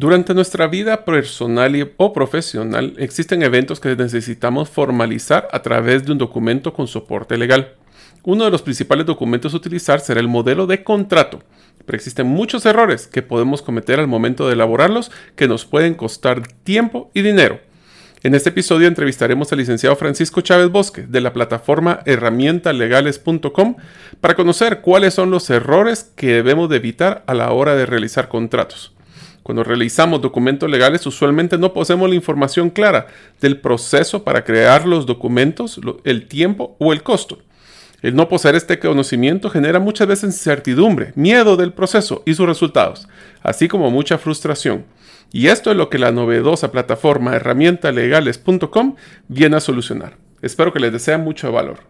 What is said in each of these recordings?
Durante nuestra vida personal o profesional existen eventos que necesitamos formalizar a través de un documento con soporte legal. Uno de los principales documentos a utilizar será el modelo de contrato, pero existen muchos errores que podemos cometer al momento de elaborarlos que nos pueden costar tiempo y dinero. En este episodio entrevistaremos al licenciado Francisco Chávez Bosque de la plataforma herramientalegales.com para conocer cuáles son los errores que debemos de evitar a la hora de realizar contratos. Cuando realizamos documentos legales usualmente no poseemos la información clara del proceso para crear los documentos, el tiempo o el costo. El no poseer este conocimiento genera muchas veces incertidumbre, miedo del proceso y sus resultados, así como mucha frustración. Y esto es lo que la novedosa plataforma herramientalegales.com viene a solucionar. Espero que les desea mucho valor.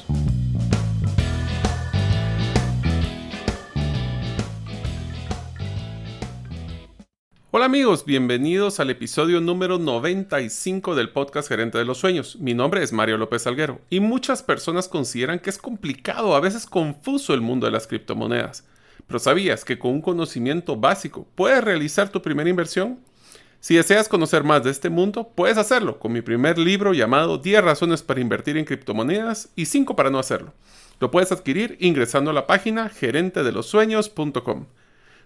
Hola amigos, bienvenidos al episodio número 95 del podcast Gerente de los Sueños. Mi nombre es Mario López Alguero y muchas personas consideran que es complicado, a veces confuso el mundo de las criptomonedas. Pero ¿sabías que con un conocimiento básico puedes realizar tu primera inversión? Si deseas conocer más de este mundo, puedes hacerlo con mi primer libro llamado 10 razones para invertir en criptomonedas y 5 para no hacerlo. Lo puedes adquirir ingresando a la página gerentedelosueños.com.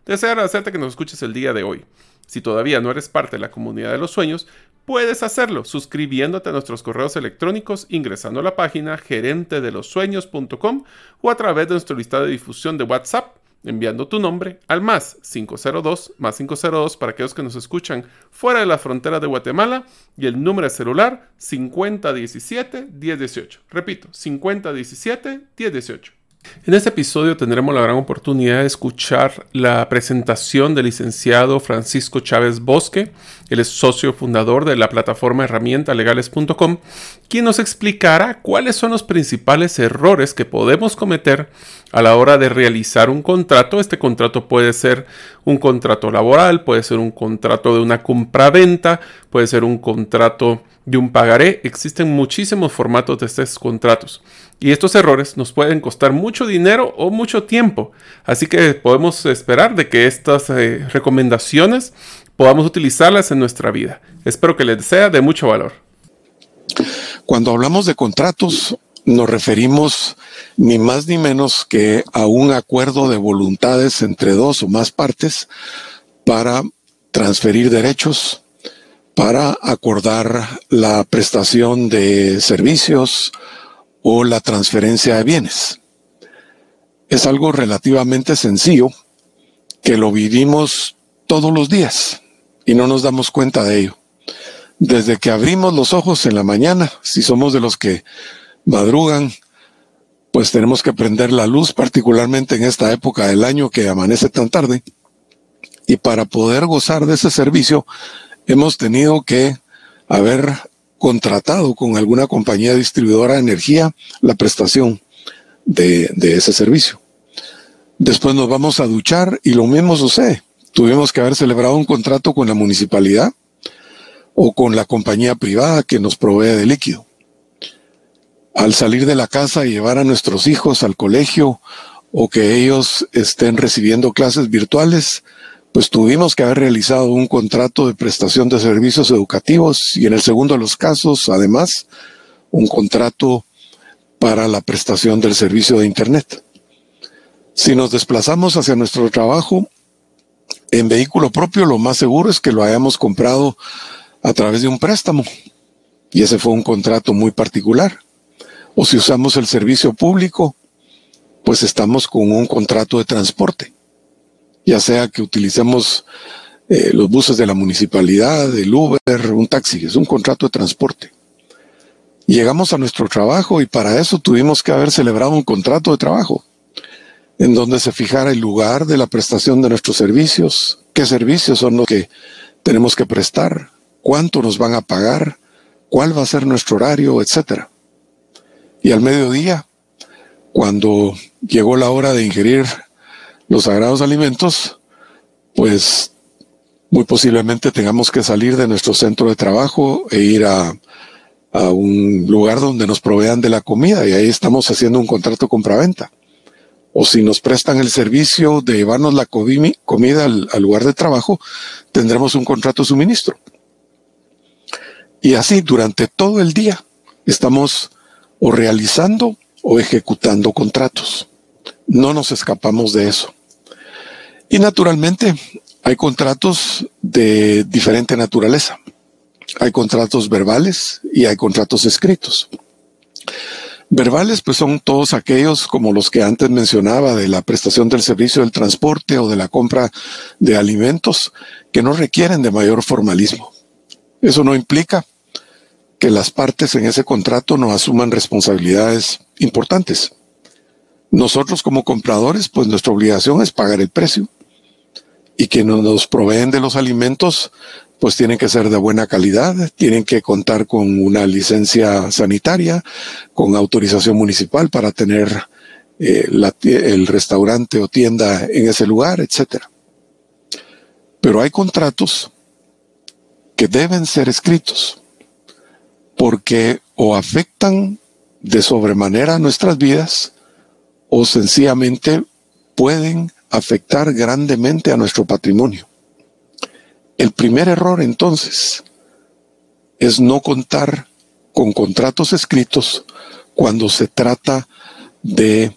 Deseo agradecerte que nos escuches el día de hoy. Si todavía no eres parte de la comunidad de los sueños, puedes hacerlo suscribiéndote a nuestros correos electrónicos ingresando a la página gerentedelosueños.com o a través de nuestro listado de difusión de WhatsApp enviando tu nombre al más 502 más 502 para aquellos que nos escuchan fuera de la frontera de Guatemala y el número de celular 5017 1018. Repito, 5017 1018. En este episodio tendremos la gran oportunidad de escuchar la presentación del licenciado Francisco Chávez Bosque, es socio fundador de la plataforma herramientalegales.com, quien nos explicará cuáles son los principales errores que podemos cometer a la hora de realizar un contrato. Este contrato puede ser un contrato laboral, puede ser un contrato de una compra-venta, puede ser un contrato de un pagaré. Existen muchísimos formatos de estos contratos. Y estos errores nos pueden costar mucho dinero o mucho tiempo. Así que podemos esperar de que estas eh, recomendaciones podamos utilizarlas en nuestra vida. Espero que les sea de mucho valor. Cuando hablamos de contratos, nos referimos ni más ni menos que a un acuerdo de voluntades entre dos o más partes para transferir derechos, para acordar la prestación de servicios o la transferencia de bienes. Es algo relativamente sencillo que lo vivimos todos los días y no nos damos cuenta de ello. Desde que abrimos los ojos en la mañana, si somos de los que madrugan, pues tenemos que prender la luz, particularmente en esta época del año que amanece tan tarde. Y para poder gozar de ese servicio, hemos tenido que haber contratado con alguna compañía distribuidora de energía la prestación de, ese servicio. Después nos vamos a duchar y lo mismo sucede. Tuvimos que haber celebrado un contrato con la municipalidad o con la compañía privada que nos provee de líquido. Al salir de la casa y llevar a nuestros hijos al colegio o que ellos estén recibiendo clases virtuales, pues tuvimos que haber realizado un contrato de prestación de servicios educativos y en el segundo de los casos, además, un contrato para la prestación del servicio de Internet. Si nos desplazamos hacia nuestro trabajo en vehículo propio, lo más seguro es que lo hayamos comprado a través de un préstamo. Y ese fue un contrato muy particular. O si usamos el servicio público, pues estamos con un contrato de transporte ya sea que utilicemos eh, los buses de la municipalidad, el Uber, un taxi, es un contrato de transporte. Llegamos a nuestro trabajo y para eso tuvimos que haber celebrado un contrato de trabajo, en donde se fijara el lugar de la prestación de nuestros servicios, qué servicios son los que tenemos que prestar, cuánto nos van a pagar, cuál va a ser nuestro horario, etc. Y al mediodía cuando llegó la hora de ingerir los sagrados alimentos, pues muy posiblemente tengamos que salir de nuestro centro de trabajo e ir a, un lugar donde nos provean de la comida y ahí estamos haciendo un contrato compra-venta. O si nos prestan el servicio de llevarnos la comida al, al lugar de trabajo, tendremos un contrato de suministro. Y así durante todo el día estamos o realizando o ejecutando contratos. No nos escapamos de eso. Y naturalmente hay contratos de diferente naturaleza. Hay contratos verbales y hay contratos escritos. Verbales, pues son todos aquellos como los que antes mencionaba de la prestación del servicio del transporte o de la compra de alimentos que no requieren de mayor formalismo. Eso no implica que las partes en ese contrato no asuman responsabilidades importantes. Nosotros como compradores, pues nuestra obligación es pagar el precio y que nos proveen de los alimentos, pues tienen que ser de buena calidad, tienen que contar con una licencia sanitaria, con autorización municipal para tener eh, el restaurante o tienda en ese lugar, etcétera. Pero hay contratos que deben ser escritos porque o afectan de sobremanera nuestras vidas o sencillamente pueden afectar grandemente a nuestro patrimonio. El primer error entonces es no contar con contratos escritos cuando se trata de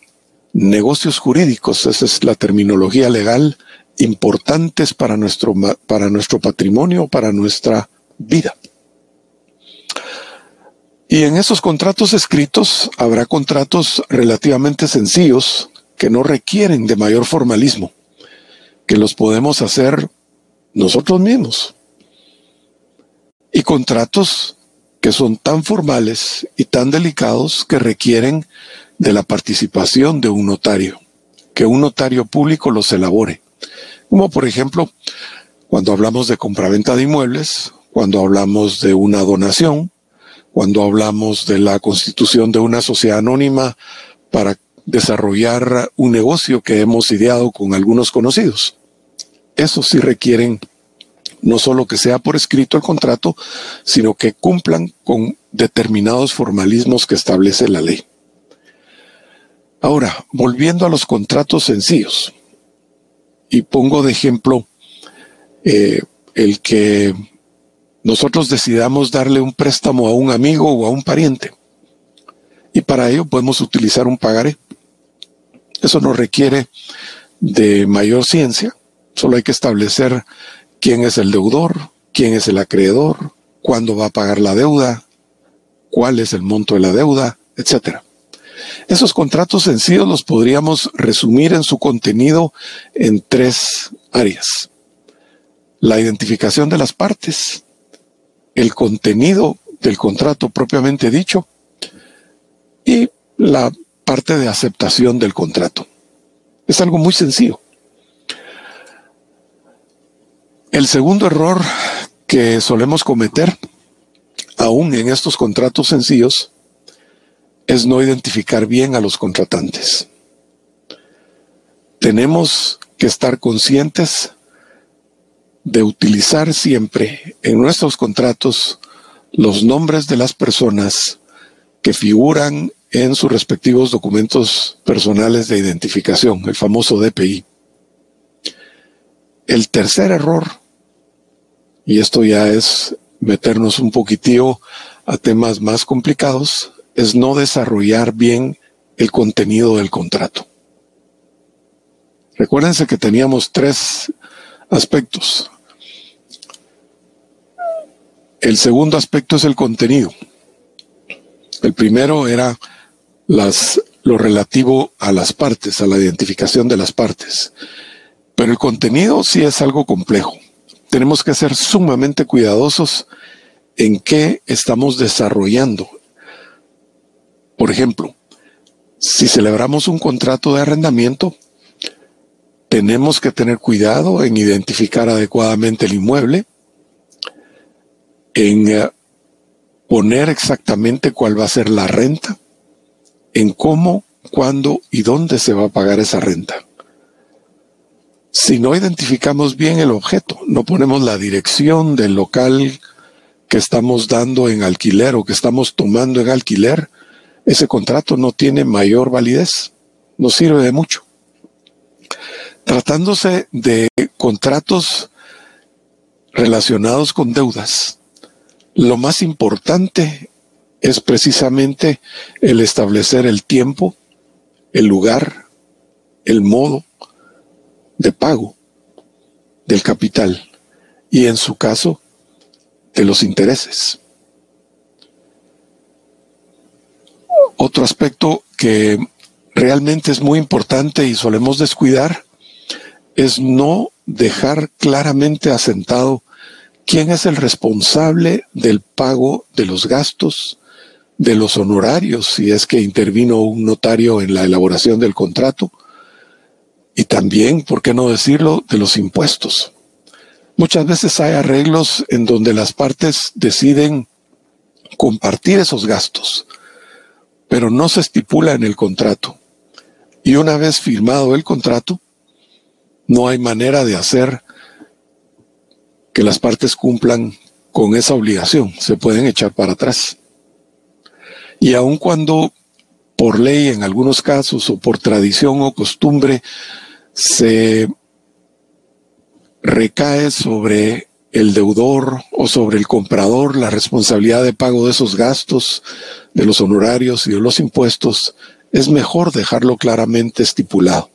negocios jurídicos, esa es la terminología legal, importantes para nuestro, para nuestro patrimonio, para nuestra vida. Y en esos contratos escritos habrá contratos relativamente sencillos que no requieren de mayor formalismo, que los podemos hacer nosotros mismos. Y contratos que son tan formales y tan delicados que requieren de la participación de un notario, que un notario público los elabore. Como por ejemplo, cuando hablamos de compraventa de inmuebles, cuando hablamos de una donación, cuando hablamos de la constitución de una sociedad anónima para desarrollar un negocio que hemos ideado con algunos conocidos. Eso sí requieren no solo que sea por escrito el contrato, sino que cumplan con determinados formalismos que establece la ley. Ahora, volviendo a los contratos sencillos, y pongo de ejemplo eh, el que nosotros decidamos darle un préstamo a un amigo o a un pariente. Y para ello podemos utilizar un pagaré. Eso no requiere de mayor ciencia, solo hay que establecer quién es el deudor, quién es el acreedor, cuándo va a pagar la deuda, cuál es el monto de la deuda, etc. Esos contratos sencillos los podríamos resumir en su contenido en tres áreas. La identificación de las partes, el contenido del contrato propiamente dicho y la parte de aceptación del contrato. Es algo muy sencillo. El segundo error que solemos cometer, aún en estos contratos sencillos, es no identificar bien a los contratantes. Tenemos que estar conscientes de utilizar siempre en nuestros contratos los nombres de las personas que figuran en sus respectivos documentos personales de identificación, el famoso DPI. El tercer error, y esto ya es meternos un poquitío a temas más complicados, es no desarrollar bien el contenido del contrato. Recuérdense que teníamos tres aspectos. El segundo aspecto es el contenido. El primero era las, lo relativo a las partes, a la identificación de las partes. Pero el contenido sí es algo complejo. Tenemos que ser sumamente cuidadosos en qué estamos desarrollando. Por ejemplo, si celebramos un contrato de arrendamiento, tenemos que tener cuidado en identificar adecuadamente el inmueble, en eh, poner exactamente cuál va a ser la renta, en cómo cuándo y dónde se va a pagar esa renta. Si no identificamos bien el objeto, no ponemos la dirección del local que estamos dando en alquiler o que estamos tomando en alquiler, ese contrato no tiene mayor validez, no sirve de mucho. Tratándose de contratos relacionados con deudas, lo más importante es precisamente el establecer el tiempo, el lugar, el modo de pago del capital y en su caso de los intereses. Otro aspecto que realmente es muy importante y solemos descuidar es no dejar claramente asentado quién es el responsable del pago de los gastos, de los honorarios, si es que intervino un notario en la elaboración del contrato, y también, ¿por qué no decirlo?, de los impuestos. Muchas veces hay arreglos en donde las partes deciden compartir esos gastos, pero no se estipula en el contrato. Y una vez firmado el contrato, no hay manera de hacer que las partes cumplan con esa obligación, se pueden echar para atrás. Y aun cuando por ley en algunos casos o por tradición o costumbre se recae sobre el deudor o sobre el comprador la responsabilidad de pago de esos gastos, de los honorarios y de los impuestos, es mejor dejarlo claramente estipulado.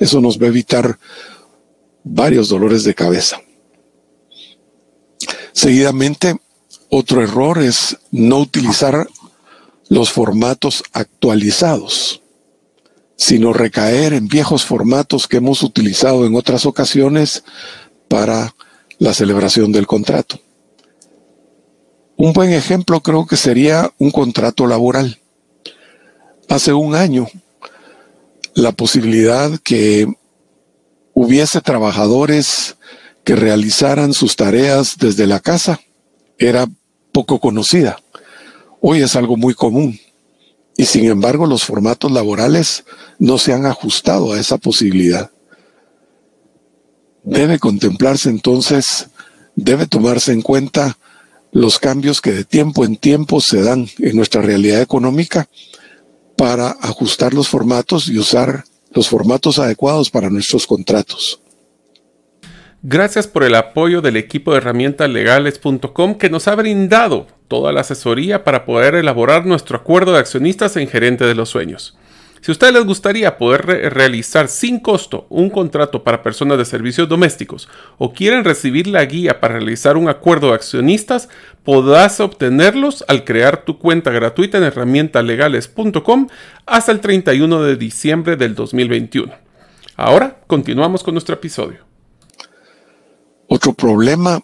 Eso nos va a evitar varios dolores de cabeza. Seguidamente, otro error es no utilizar los formatos actualizados, sino recaer en viejos formatos que hemos utilizado en otras ocasiones para la celebración del contrato. Un buen ejemplo creo que sería un contrato laboral. Hace un año la posibilidad que hubiese trabajadores que realizaran sus tareas desde la casa era poco conocida. Hoy es algo muy común. Y sin embargo los formatos laborales no se han ajustado a esa posibilidad. Debe contemplarse entonces, debe tomarse en cuenta los cambios que de tiempo en tiempo se dan en nuestra realidad económica para ajustar los formatos y usar los formatos adecuados para nuestros contratos. Gracias por el apoyo del equipo de herramientaslegales.com que nos ha brindado toda la asesoría para poder elaborar nuestro acuerdo de accionistas en Gerente de los Sueños. Si a ustedes les gustaría poder realizar sin costo un contrato para personas de servicios domésticos o quieren recibir la guía para realizar un acuerdo de accionistas, podrás obtenerlos al crear tu cuenta gratuita en herramientalegales.com hasta el 31 de diciembre del 2021. Ahora continuamos con nuestro episodio. Otro problema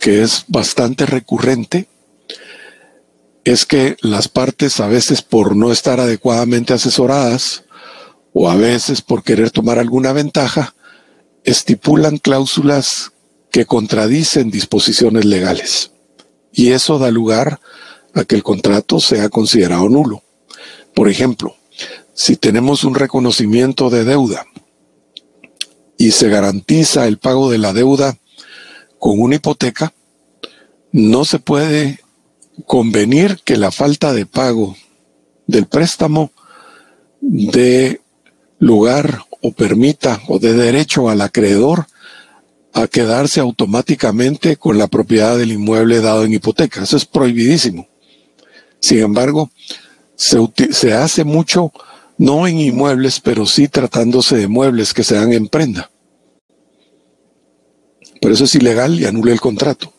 que es bastante recurrente es que las partes a veces por no estar adecuadamente asesoradas o a veces por querer tomar alguna ventaja, estipulan cláusulas que contradicen disposiciones legales. Y eso da lugar a que el contrato sea considerado nulo. Por ejemplo, si tenemos un reconocimiento de deuda y se garantiza el pago de la deuda con una hipoteca, no se puede convenir que la falta de pago del préstamo dé lugar o permita o dé derecho al acreedor a quedarse automáticamente con la propiedad del inmueble dado en hipoteca. Eso es prohibidísimo. Sin embargo, se, se hace mucho, no en inmuebles, pero sí tratándose de muebles que se dan en prenda. Pero eso es ilegal y anula el contrato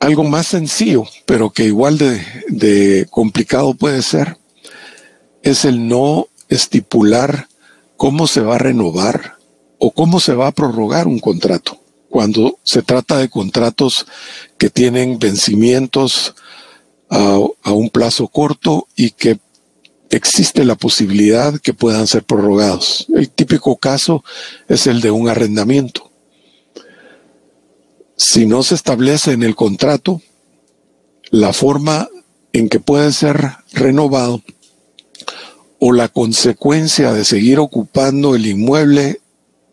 algo más sencillo, pero que igual de, complicado puede ser, es el no estipular cómo se va a renovar o cómo se va a prorrogar un contrato. Cuando se trata de contratos que tienen vencimientos a, un plazo corto y que existe la posibilidad que puedan ser prorrogados. El típico caso es el de un arrendamiento si no se establece en el contrato la forma en que puede ser renovado o la consecuencia de seguir ocupando el inmueble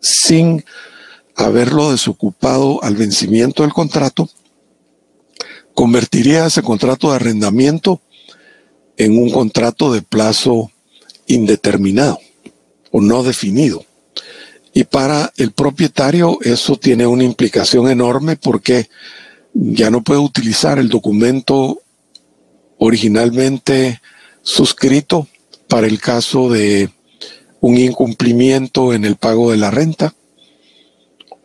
sin haberlo desocupado al vencimiento del contrato, convertiría ese contrato de arrendamiento en un contrato de plazo indeterminado o no definido. Y para el propietario eso tiene una implicación enorme porque ya no puede utilizar el documento originalmente suscrito para el caso de un incumplimiento en el pago de la renta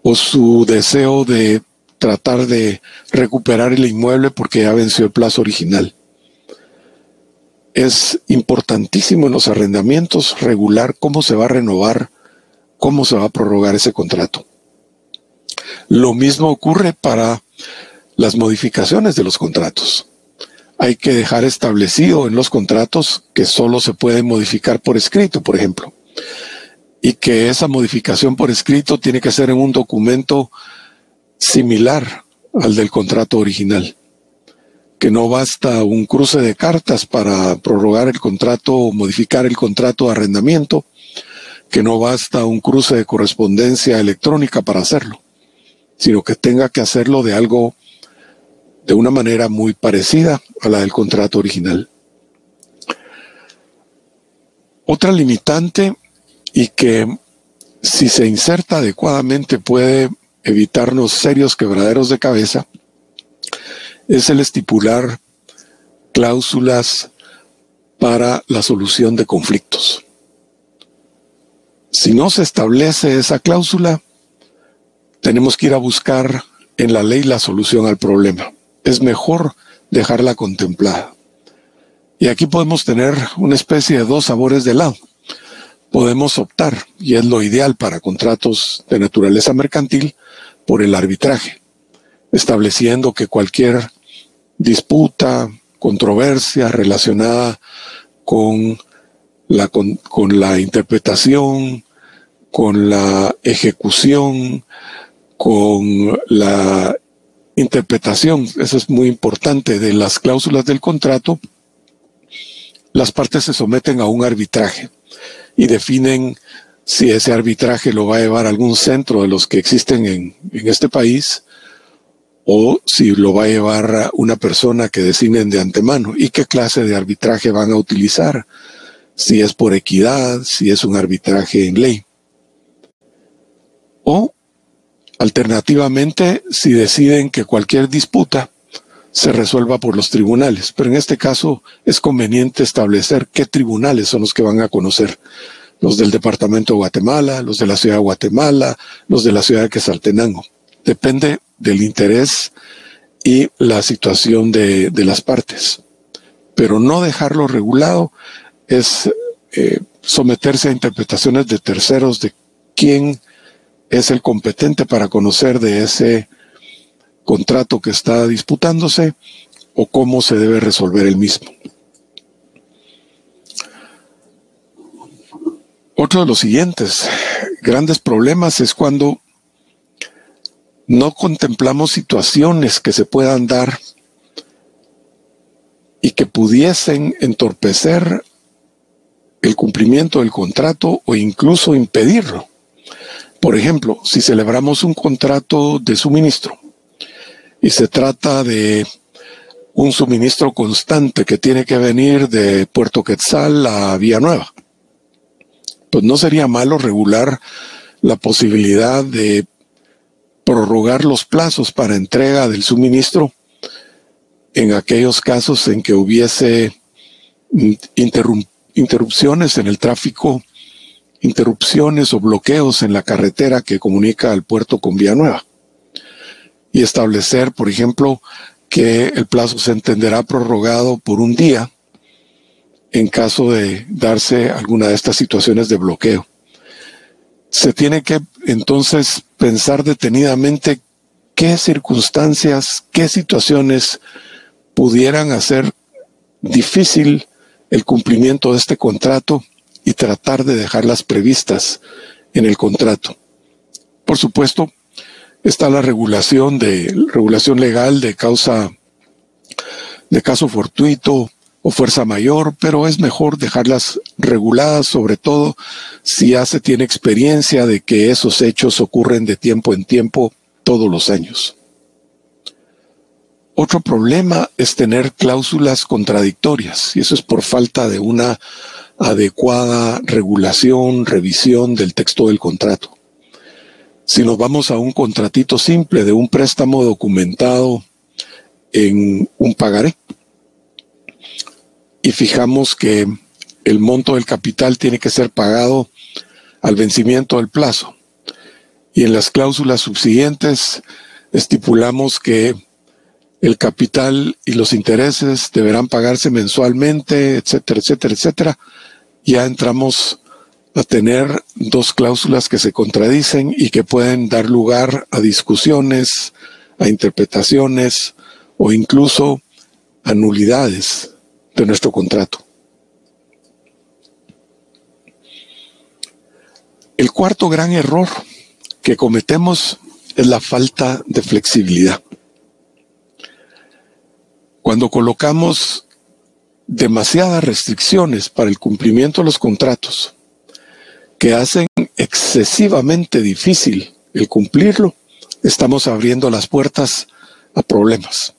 o su deseo de tratar de recuperar el inmueble porque ya venció el plazo original. Es importantísimo en los arrendamientos regular cómo se va a renovar, cómo se va a prorrogar ese contrato. Lo mismo ocurre para las modificaciones de los contratos hay que dejar establecido en los contratos que solo se puede modificar por escrito, por ejemplo, y que esa modificación por escrito tiene que ser en un documento similar al del contrato original, que no basta un cruce de cartas para prorrogar el contrato o modificar el contrato de arrendamiento, que no basta un cruce de correspondencia electrónica para hacerlo, sino que tenga que hacerlo de algo de una manera muy parecida a la del contrato original. Otra limitante y que si se inserta adecuadamente puede evitarnos serios quebraderos de cabeza es el estipular cláusulas para la solución de conflictos. Si no se establece esa cláusula, tenemos que ir a buscar en la ley la solución al problema es mejor dejarla contemplada. Y aquí podemos tener una especie de dos sabores de helado. Podemos optar, y es lo ideal para contratos de naturaleza mercantil, por el arbitraje, estableciendo que cualquier disputa, controversia relacionada con la, con, con la interpretación, con la ejecución, con la interpretación, eso es muy importante, de las cláusulas del contrato, las partes se someten a un arbitraje y definen si ese arbitraje lo va a llevar algún centro de los que existen en, en este país o si lo va a llevar una persona que designen de antemano y qué clase de arbitraje van a utilizar, si es por equidad, si es un arbitraje en ley. O Alternativamente, si deciden que cualquier disputa se resuelva por los tribunales, pero en este caso es conveniente establecer qué tribunales son los que van a conocer. Los del Departamento de Guatemala, los de la Ciudad de Guatemala, los de la Ciudad de Quesaltenango. Depende del interés y la situación de, las partes. Pero no dejarlo regulado es eh, someterse a interpretaciones de terceros de quién es el competente para conocer de ese contrato que está disputándose o cómo se debe resolver el mismo. Otro de los siguientes grandes problemas es cuando no contemplamos situaciones que se puedan dar y que pudiesen entorpecer el cumplimiento del contrato o incluso impedirlo. Por ejemplo, si celebramos un contrato de suministro y se trata de un suministro constante que tiene que venir de Puerto Quetzal a Villanueva, pues no sería malo regular la posibilidad de prorrogar los plazos para entrega del suministro en aquellos casos en que hubiese interrupciones en el tráfico interrupciones o bloqueos en la carretera que comunica al puerto con Villanueva. Y establecer, por ejemplo, que el plazo se entenderá prorrogado por un día en caso de darse alguna de estas situaciones de bloqueo. Se tiene que entonces pensar detenidamente qué circunstancias, qué situaciones pudieran hacer difícil el cumplimiento de este contrato y tratar de dejarlas previstas en el contrato. Por supuesto, está la regulación de regulación legal de causa de caso fortuito o fuerza mayor, pero es mejor dejarlas reguladas, sobre todo si ya se tiene experiencia de que esos hechos ocurren de tiempo en tiempo todos los años. Otro problema es tener cláusulas contradictorias, y eso es por falta de una adecuada regulación, revisión del texto del contrato. Si nos vamos a un contratito simple de un préstamo documentado en un pagaré y fijamos que el monto del capital tiene que ser pagado al vencimiento del plazo. Y en las cláusulas subsiguientes estipulamos que el capital y los intereses deberán pagarse mensualmente, etcétera, etcétera, etcétera. Ya entramos a tener dos cláusulas que se contradicen y que pueden dar lugar a discusiones, a interpretaciones o incluso a nulidades de nuestro contrato. El cuarto gran error que cometemos es la falta de flexibilidad. Cuando colocamos demasiadas restricciones para el cumplimiento de los contratos que hacen excesivamente difícil el cumplirlo, estamos abriendo las puertas a problemas.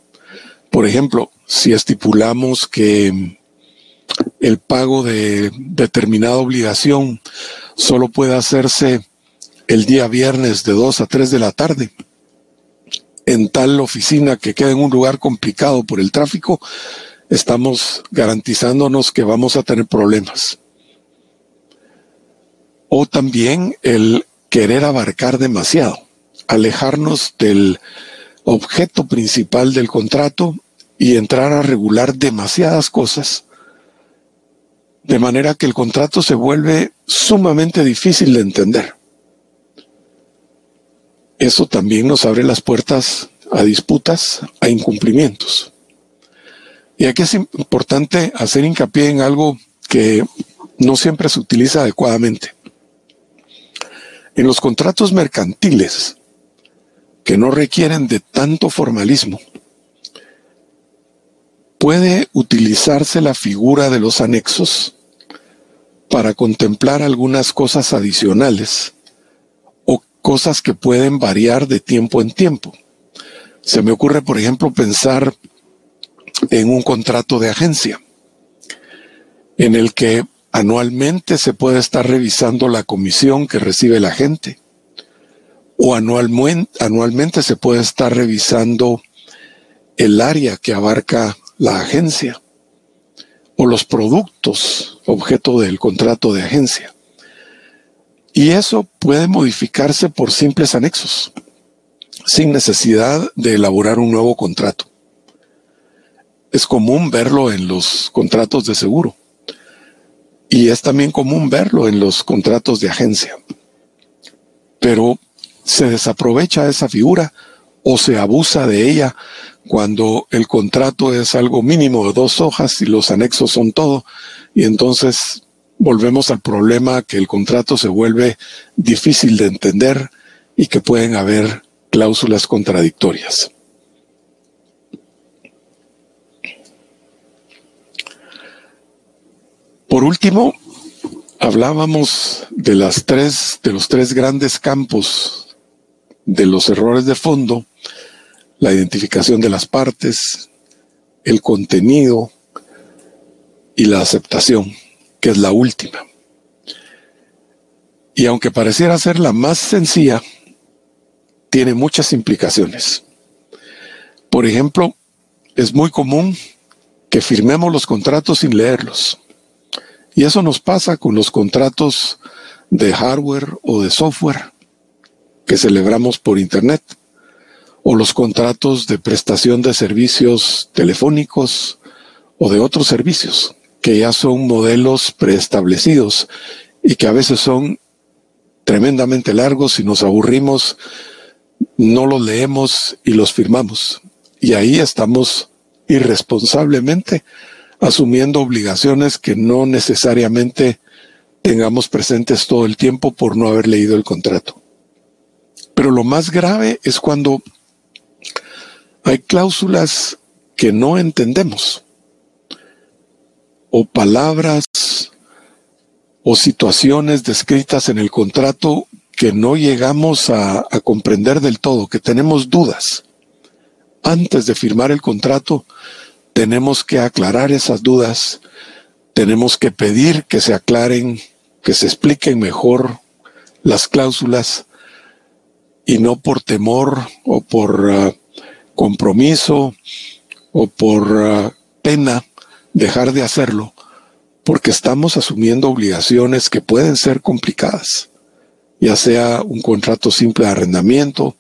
Por ejemplo, si estipulamos que el pago de determinada obligación solo puede hacerse el día viernes de 2 a 3 de la tarde, en tal oficina que queda en un lugar complicado por el tráfico, estamos garantizándonos que vamos a tener problemas. O también el querer abarcar demasiado, alejarnos del objeto principal del contrato y entrar a regular demasiadas cosas, de manera que el contrato se vuelve sumamente difícil de entender eso también nos abre las puertas a disputas, a incumplimientos. Y aquí es importante hacer hincapié en algo que no siempre se utiliza adecuadamente. En los contratos mercantiles, que no requieren de tanto formalismo, puede utilizarse la figura de los anexos para contemplar algunas cosas adicionales cosas que pueden variar de tiempo en tiempo. Se me ocurre, por ejemplo, pensar en un contrato de agencia, en el que anualmente se puede estar revisando la comisión que recibe la gente, o anualmente, anualmente se puede estar revisando el área que abarca la agencia, o los productos objeto del contrato de agencia. Y eso puede modificarse por simples anexos, sin necesidad de elaborar un nuevo contrato. Es común verlo en los contratos de seguro y es también común verlo en los contratos de agencia. Pero se desaprovecha esa figura o se abusa de ella cuando el contrato es algo mínimo de dos hojas y los anexos son todo y entonces volvemos al problema que el contrato se vuelve difícil de entender y que pueden haber cláusulas contradictorias. Por último, hablábamos de las tres, de los tres grandes campos de los errores de fondo, la identificación de las partes, el contenido y la aceptación que es la última. Y aunque pareciera ser la más sencilla, tiene muchas implicaciones. Por ejemplo, es muy común que firmemos los contratos sin leerlos. Y eso nos pasa con los contratos de hardware o de software que celebramos por Internet, o los contratos de prestación de servicios telefónicos o de otros servicios que ya son modelos preestablecidos y que a veces son tremendamente largos y nos aburrimos, no los leemos y los firmamos. Y ahí estamos irresponsablemente asumiendo obligaciones que no necesariamente tengamos presentes todo el tiempo por no haber leído el contrato. Pero lo más grave es cuando hay cláusulas que no entendemos o palabras o situaciones descritas en el contrato que no llegamos a, comprender del todo, que tenemos dudas. Antes de firmar el contrato, tenemos que aclarar esas dudas, tenemos que pedir que se aclaren, que se expliquen mejor las cláusulas y no por temor o por uh, compromiso o por uh, pena dejar de hacerlo, porque estamos asumiendo obligaciones que pueden ser complicadas, ya sea un contrato simple de arrendamiento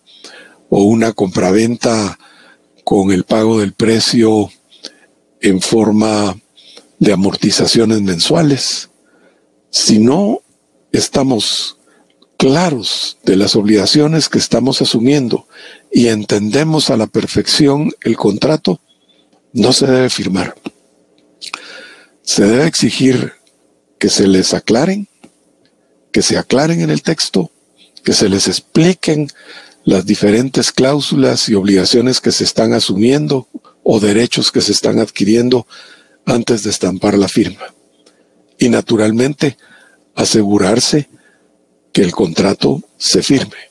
o una compraventa con el pago del precio en forma de amortizaciones mensuales. Si no estamos claros de las obligaciones que estamos asumiendo y entendemos a la perfección el contrato, no se debe firmar. Se debe exigir que se les aclaren, que se aclaren en el texto, que se les expliquen las diferentes cláusulas y obligaciones que se están asumiendo o derechos que se están adquiriendo antes de estampar la firma. Y naturalmente, asegurarse que el contrato se firme,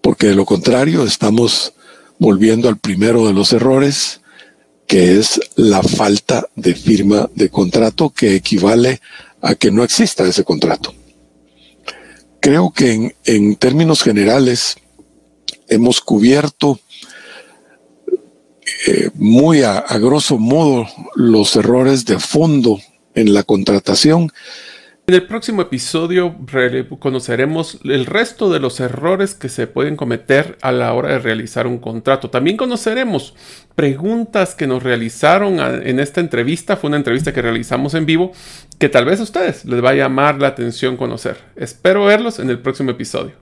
porque de lo contrario estamos volviendo al primero de los errores, que es la falta de firma de contrato que equivale a que no exista ese contrato. Creo que en, en términos generales hemos cubierto eh, muy a, grosso modo los errores de fondo en la contratación en el próximo episodio conoceremos el resto de los errores que se pueden cometer a la hora de realizar un contrato. También conoceremos preguntas que nos realizaron en esta entrevista. Fue una entrevista que realizamos en vivo que tal vez a ustedes les va a llamar la atención conocer. Espero verlos en el próximo episodio.